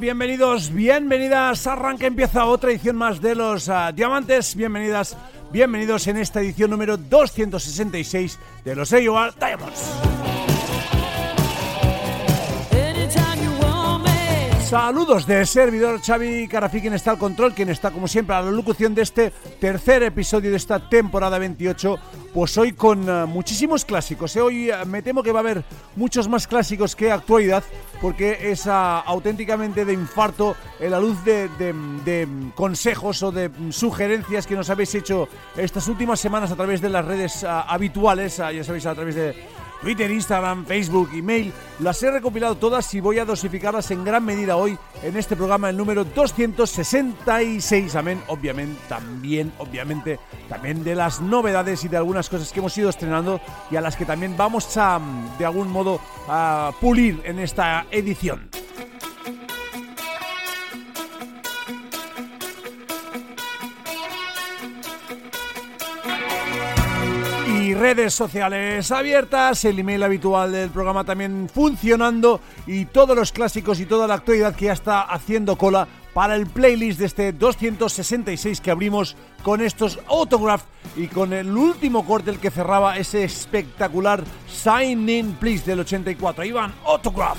Bienvenidos, bienvenidas. Arranca, empieza otra edición más de los uh, Diamantes. Bienvenidas, bienvenidos en esta edición número 266 de los AOR Diamonds. Saludos de servidor Xavi Carafi, quien está al control, quien está como siempre a la locución de este tercer episodio de esta temporada 28. Pues hoy con uh, muchísimos clásicos. ¿eh? Hoy uh, me temo que va a haber muchos más clásicos que actualidad, porque es uh, auténticamente de infarto en la luz de, de, de, consejos o de sugerencias que nos habéis hecho estas últimas semanas a través de las redes habituales, ya sabéis, a través de Twitter, Instagram, Facebook, email. Las he recopilado todas y voy a dosificarlas en gran medida hoy en este programa, el número 266. Amén, obviamente, también, obviamente, también de las novedades y de algunas cosas que hemos ido estrenando y a las que también vamos a, de algún modo, a pulir en esta edición. Redes sociales abiertas, el email habitual del programa también funcionando y todos los clásicos y toda la actualidad que ya está haciendo cola para el playlist de este 266 que abrimos con estos autographs y con el último corte el que cerraba ese espectacular Sign In Please del 84. Iván, autograph.